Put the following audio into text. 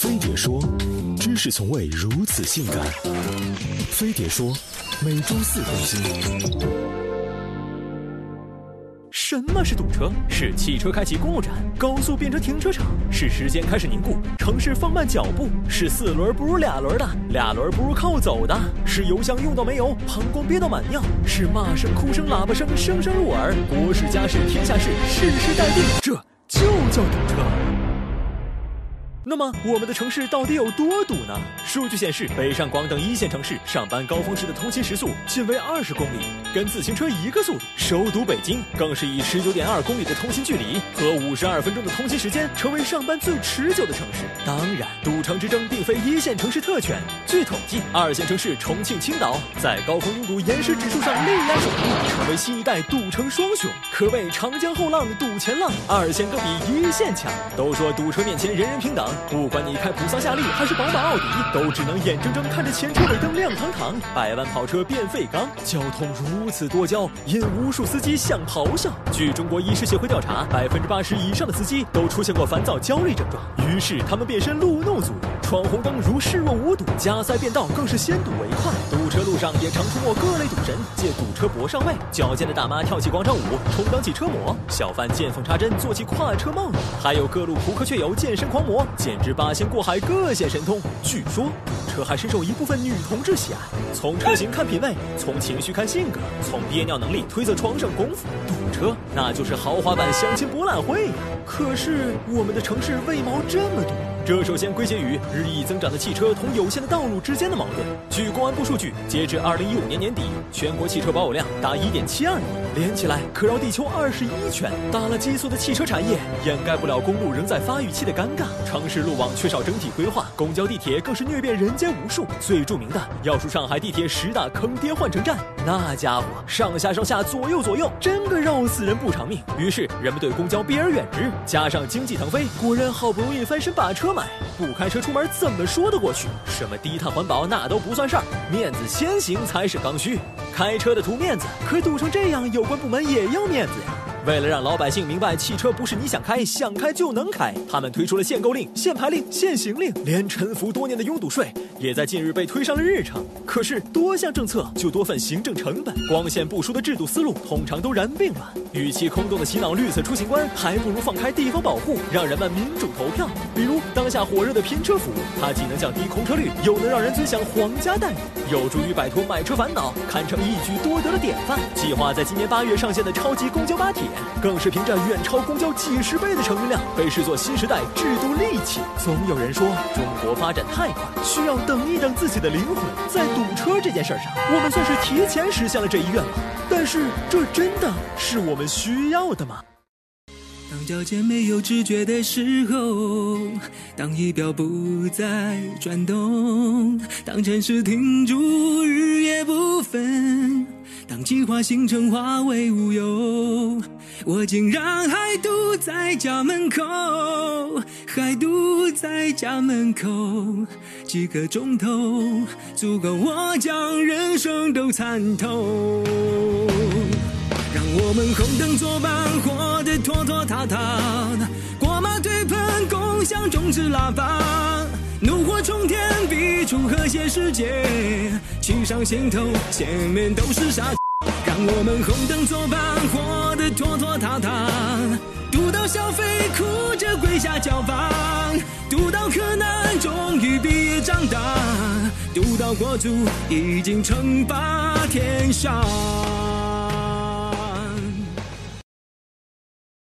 飞碟说，知识从未如此性感。飞碟说，每周四更新。什么是堵车？是汽车开启公路站，高速变成停车场；是时间开始凝固，城市放慢脚步；是四轮不如俩轮的，俩轮不如靠走的；是油箱用到没油，膀胱憋到满尿；是骂声、哭声、喇叭声，声声入耳。国事、家事、天下事，世事待定，这就叫堵车。那么，我们的城市到底有多堵呢？数据显示，北上广等一线城市上班高峰时的通勤时速仅为二十公里，跟自行车一个速度。首都北京更是以十九点二公里的通勤距离和五十二分钟的通勤时间，成为上班最持久的城市。当然，堵城之争并非一线城市特权。据统计，二线城市重庆、青岛在高峰拥堵延时指数上力压首都，成为新一代堵城双雄，可谓长江后浪堵前浪，二线更比一线强。都说堵车面前人人平等。不管你开普桑夏利还是宝马奥迪，都只能眼睁睁看着前车尾灯亮堂堂，百万跑车变废钢。交通如如此多焦，引无数司机想咆哮。据中国医师协会调查，百分之八十以上的司机都出现过烦躁焦虑症状，于是他们变身路怒族，闯红灯如视若无睹，加塞变道更是先睹为快。堵车路上也常出没各类赌神，借堵车博上位。矫健的大妈跳起广场舞，充当起车模；小贩见缝插针，做起跨车梦。还有各路扑克雀友、健身狂魔。简直八仙过海，各显神通。据说堵车还深受一部分女同志喜爱。从车型看品味，从情绪看性格，从憋尿能力推测床上功夫。堵车那就是豪华版相亲博览会呀！可是我们的城市为毛这么堵？这首先归结于日益增长的汽车同有限的道路之间的矛盾。据公安部数据，截至二零一五年年底，全国汽车保有量达一点七二亿，连起来可绕地球二十一圈。打了激素的汽车产业，掩盖不了公路仍在发育期的尴尬。城市路网缺少整体规划，公交、地铁更是虐遍人间无数。最著名的要数上海地铁十大坑爹换乘站，那家伙上下上下左右左右，真个绕死人不偿命。于是人们对公交避而远之，加上经济腾飞，果然好不容易翻身把车买。不开车出门怎么说得过去？什么低碳环保那都不算事儿，面子先行才是刚需。开车的图面子，可堵成这样，有关部门也要面子呀。为了让老百姓明白汽车不是你想开想开就能开，他们推出了限购令、限牌令、限行令，连沉浮多年的拥堵税也在近日被推上了日程。可是多项政策就多份行政成本，光线不输的制度思路通常都然并卵。与其空洞的洗脑绿色出行观，还不如放开地方保护，让人们民主投票。比如当下火热的拼车服务，它既能降低空车率，又能让人尊享皇家待遇，有助于摆脱买车烦恼，堪称一举多得的典范。计划在今年八月上线的超级公交巴铁。更是凭着远超公交几十倍的乘运量，被视作新时代制度利器。总有人说中国发展太快，需要等一等自己的灵魂。在堵车这件事上，我们算是提前实现了这一愿望。但是，这真的是我们需要的吗？当脚尖没有知觉的时候，当仪表不再转动，当城市停住日夜不分，当计划行程化为乌有，我竟然还堵在家门口，还堵在家门口，几个钟头足够我将人生都参透。让我们红灯作伴，活得拖拖沓沓，过马对喷，共享终止喇叭，怒火冲天，逼出和谐世界，骑上心头，前面都是沙。让我们红灯作伴，活得拖拖沓沓，堵到消费，哭着跪下交房，堵到柯南，终于毕业长大，堵到国足，已经称霸天下。